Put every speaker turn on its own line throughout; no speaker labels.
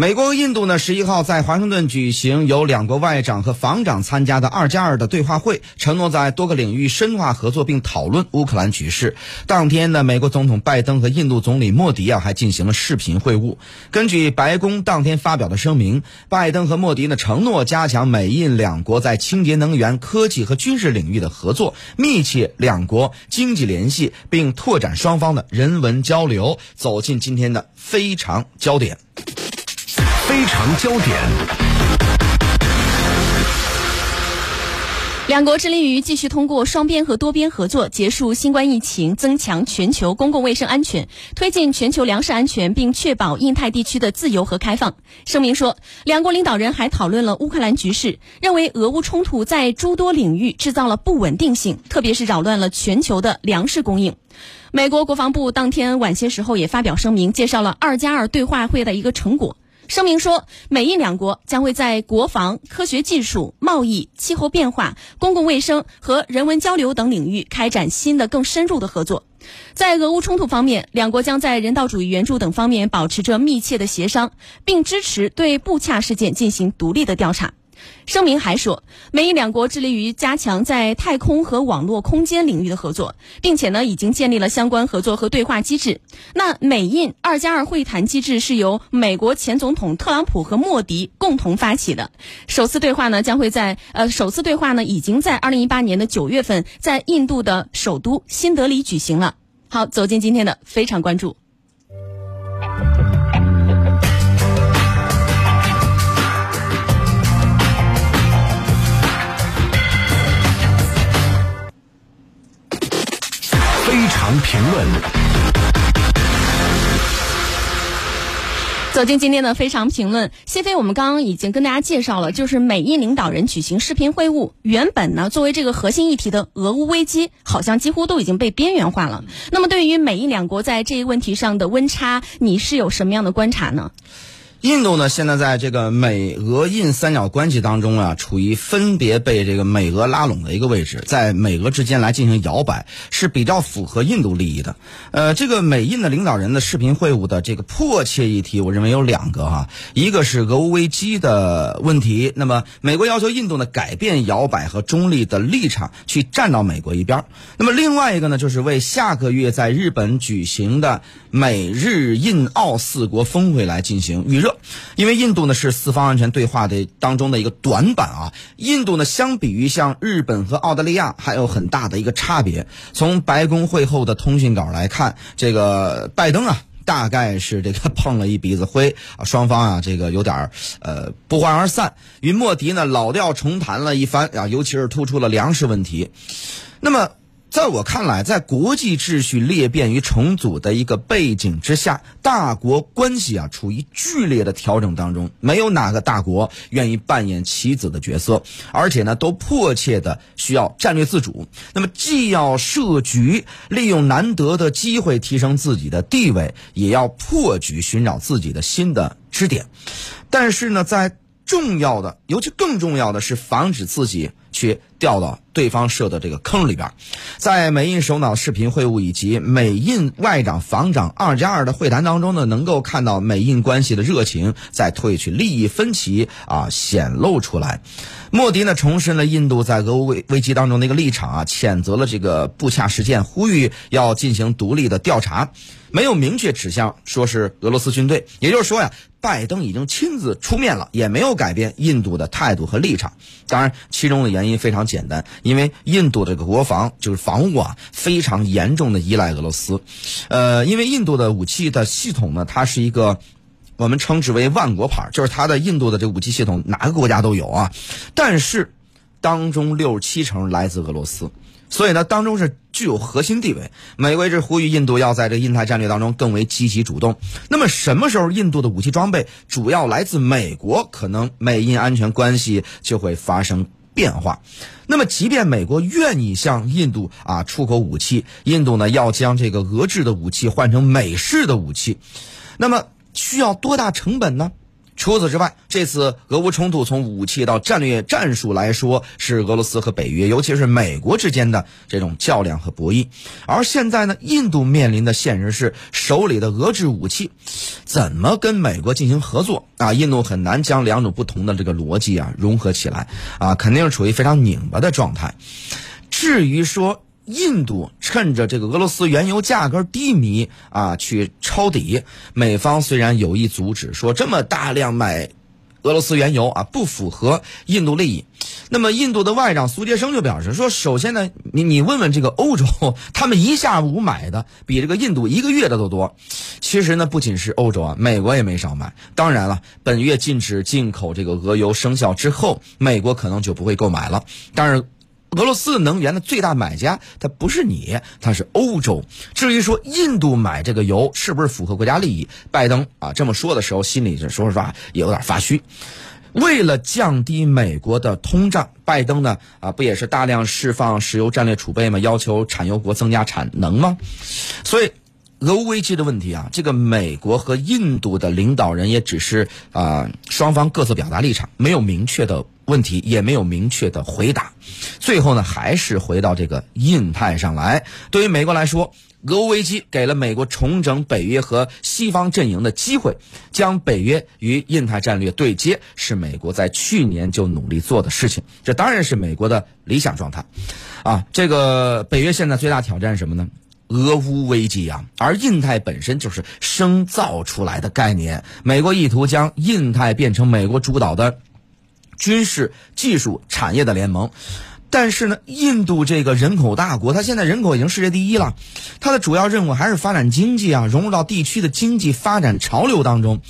美国和印度呢，十一号在华盛顿举行由两国外长和防长参加的“二加二”的对话会，承诺在多个领域深化合作并讨论乌克兰局势。当天呢，美国总统拜登和印度总理莫迪啊还进行了视频会晤。根据白宫当天发表的声明，拜登和莫迪呢承诺加强美印两国在清洁能源、科技和军事领域的合作，密切两国经济联系，并拓展双方的人文交流。走进今天的非常焦点。
非常焦点。
两国致力于继续通过双边和多边合作结束新冠疫情，增强全球公共卫生安全，推进全球粮食安全，并确保印太地区的自由和开放。声明说，两国领导人还讨论了乌克兰局势，认为俄乌冲突在诸多领域制造了不稳定性，特别是扰乱了全球的粮食供应。美国国防部当天晚些时候也发表声明，介绍了“二加二”对话会的一个成果。声明说，美印两国将会在国防、科学技术、贸易、气候变化、公共卫生和人文交流等领域开展新的、更深入的合作。在俄乌冲突方面，两国将在人道主义援助等方面保持着密切的协商，并支持对布恰事件进行独立的调查。声明还说，美印两国致力于加强在太空和网络空间领域的合作，并且呢，已经建立了相关合作和对话机制。那美印二加二会谈机制是由美国前总统特朗普和莫迪共同发起的。首次对话呢，将会在呃，首次对话呢，已经在二零一八年的九月份在印度的首都新德里举行了。好，走进今天的非常关注。
评论。
走进今天的非常评论，谢飞，我们刚刚已经跟大家介绍了，就是美印领导人举行视频会晤。原本呢，作为这个核心议题的俄乌危机，好像几乎都已经被边缘化了。那么，对于美印两国在这一问题上的温差，你是有什么样的观察呢？
印度呢，现在在这个美俄印三角关系当中啊，处于分别被这个美俄拉拢的一个位置，在美俄之间来进行摇摆，是比较符合印度利益的。呃，这个美印的领导人的视频会晤的这个迫切议题，我认为有两个哈，一个是俄乌危机的问题，那么美国要求印度呢改变摇摆和中立的立场，去站到美国一边；那么另外一个呢，就是为下个月在日本举行的美日印澳四国峰会来进行预热。因为印度呢是四方安全对话的当中的一个短板啊，印度呢相比于像日本和澳大利亚还有很大的一个差别。从白宫会后的通讯稿来看，这个拜登啊大概是这个 碰了一鼻子灰啊，双方啊这个有点呃不欢而散。与莫迪呢老调重弹了一番啊，尤其是突出了粮食问题。那么。在我看来，在国际秩序裂变与重组的一个背景之下，大国关系啊处于剧烈的调整当中。没有哪个大国愿意扮演棋子的角色，而且呢，都迫切的需要战略自主。那么，既要设局，利用难得的机会提升自己的地位，也要破局寻找自己的新的支点。但是呢，在重要的，尤其更重要的是防止自己去掉到对方设的这个坑里边。在美印首脑视频会晤以及美印外长、防长二加二的会谈当中呢，能够看到美印关系的热情在褪去，利益分歧啊显露出来。莫迪呢重申了印度在俄乌危危机当中的一个立场啊，谴责了这个布恰事件，呼吁要进行独立的调查。没有明确指向说是俄罗斯军队，也就是说呀，拜登已经亲自出面了，也没有改变印度的态度和立场。当然，其中的原因因非常简单，因为印度这个国防就是防务啊，非常严重的依赖俄罗斯。呃，因为印度的武器的系统呢，它是一个我们称之为万国牌，就是它的印度的这个武器系统哪个国家都有啊，但是当中六七成来自俄罗斯。所以呢，当中是具有核心地位。美国是呼吁印度要在这印太战略当中更为积极主动。那么，什么时候印度的武器装备主要来自美国，可能美印安全关系就会发生变化。那么，即便美国愿意向印度啊出口武器，印度呢要将这个俄制的武器换成美式的武器，那么需要多大成本呢？除此之外，这次俄乌冲突从武器到战略战术来说，是俄罗斯和北约，尤其是美国之间的这种较量和博弈。而现在呢，印度面临的现实是手里的俄制武器怎么跟美国进行合作啊？印度很难将两种不同的这个逻辑啊融合起来啊，肯定是处于非常拧巴的状态。至于说，印度趁着这个俄罗斯原油价格低迷啊，去抄底。美方虽然有意阻止，说这么大量买俄罗斯原油啊，不符合印度利益。那么，印度的外长苏杰生就表示说，首先呢，你你问问这个欧洲，他们一下午买的比这个印度一个月的都多。其实呢，不仅是欧洲啊，美国也没少买。当然了，本月禁止进口这个俄油生效之后，美国可能就不会购买了。但是。俄罗斯能源的最大买家，它不是你，它是欧洲。至于说印度买这个油是不是符合国家利益，拜登啊这么说的时候，心里是说实话也有点发虚。为了降低美国的通胀，拜登呢啊不也是大量释放石油战略储备吗？要求产油国增加产能吗？所以。俄乌危机的问题啊，这个美国和印度的领导人也只是啊，双方各自表达立场，没有明确的问题，也没有明确的回答。最后呢，还是回到这个印太上来。对于美国来说，俄乌危机给了美国重整北约和西方阵营的机会，将北约与印太战略对接，是美国在去年就努力做的事情。这当然是美国的理想状态。啊，这个北约现在最大挑战是什么呢？俄乌危机啊，而印太本身就是生造出来的概念。美国意图将印太变成美国主导的军事、技术、产业的联盟，但是呢，印度这个人口大国，它现在人口已经世界第一了，它的主要任务还是发展经济啊，融入到地区的经济发展潮流当中。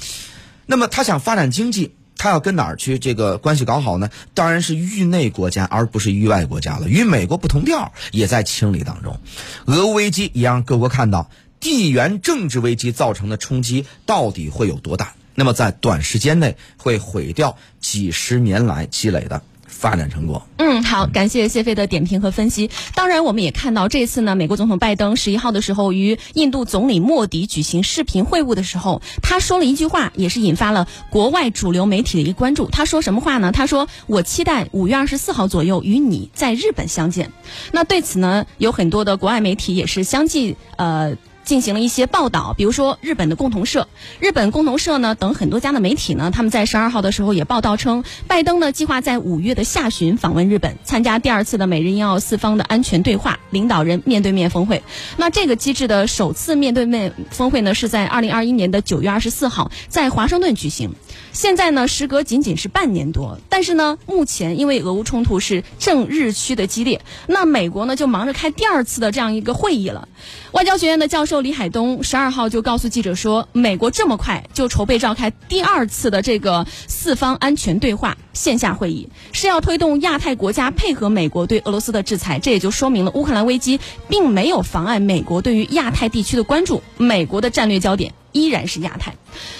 那么，他想发展经济。他要跟哪儿去这个关系搞好呢？当然是域内国家，而不是域外国家了。与美国不同调，也在清理当中。俄乌危机也让各国看到地缘政治危机造成的冲击到底会有多大。那么在短时间内会毁掉几十年来积累的。发展成果。
嗯，好，感谢谢飞的点评和分析。当然，我们也看到这次呢，美国总统拜登十一号的时候与印度总理莫迪举行视频会晤的时候，他说了一句话，也是引发了国外主流媒体的一个关注。他说什么话呢？他说：“我期待五月二十四号左右与你在日本相见。”那对此呢，有很多的国外媒体也是相继呃。进行了一些报道，比如说日本的共同社、日本共同社呢等很多家的媒体呢，他们在十二号的时候也报道称，拜登呢计划在五月的下旬访问日本，参加第二次的美日印澳四方的安全对话领导人面对面峰会。那这个机制的首次面对面峰会呢，是在二零二一年的九月二十四号在华盛顿举行。现在呢，时隔仅仅是半年多，但是呢，目前因为俄乌冲突是正日趋的激烈，那美国呢就忙着开第二次的这样一个会议了。外交学院的教授李海东十二号就告诉记者说，美国这么快就筹备召开第二次的这个四方安全对话线下会议，是要推动亚太国家配合美国对俄罗斯的制裁。这也就说明了乌克兰危机并没有妨碍美国对于亚太地区的关注，美国的战略焦点。依然是亚太。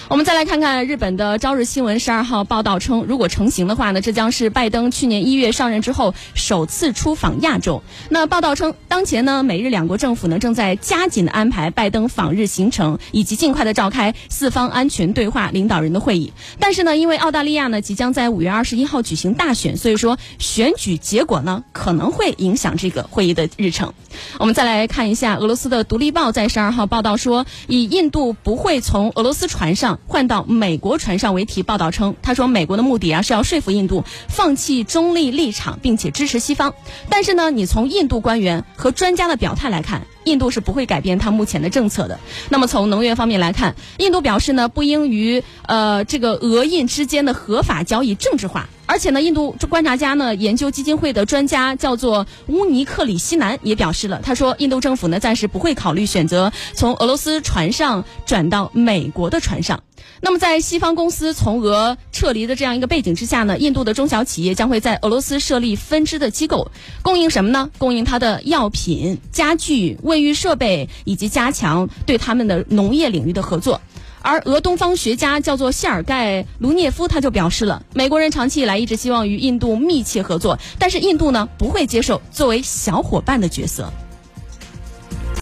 我们再来看看日本的朝日新闻十二号报道称，如果成型的话呢，这将是拜登去年一月上任之后首次出访亚洲。那报道称，当前呢，美日两国政府呢正在加紧的安排拜登访日行程，以及尽快的召开四方安全对话领导人的会议。但是呢，因为澳大利亚呢即将在五月二十一号举行大选，所以说选举结果呢可能会影响这个会议的日程。我们再来看一下俄罗斯的《独立报》在十二号报道说，以印度不会从俄罗斯船上换到美国船上为题报道称，他说美国的目的啊是要说服印度放弃中立立场，并且支持西方。但是呢，你从印度官员和专家的表态来看，印度是不会改变它目前的政策的。那么从能源方面来看，印度表示呢不应于呃这个俄印之间的合法交易政治化。而且呢，印度观察家呢，研究基金会的专家叫做乌尼克里希南也表示了，他说，印度政府呢暂时不会考虑选择从俄罗斯船上转到美国的船上。那么，在西方公司从俄撤离的这样一个背景之下呢，印度的中小企业将会在俄罗斯设立分支的机构，供应什么呢？供应它的药品、家具、卫浴设备，以及加强对他们的农业领域的合作。而俄东方学家叫做谢尔盖·卢涅夫，他就表示了，美国人长期以来一直希望与印度密切合作，但是印度呢不会接受作为小伙伴的角色。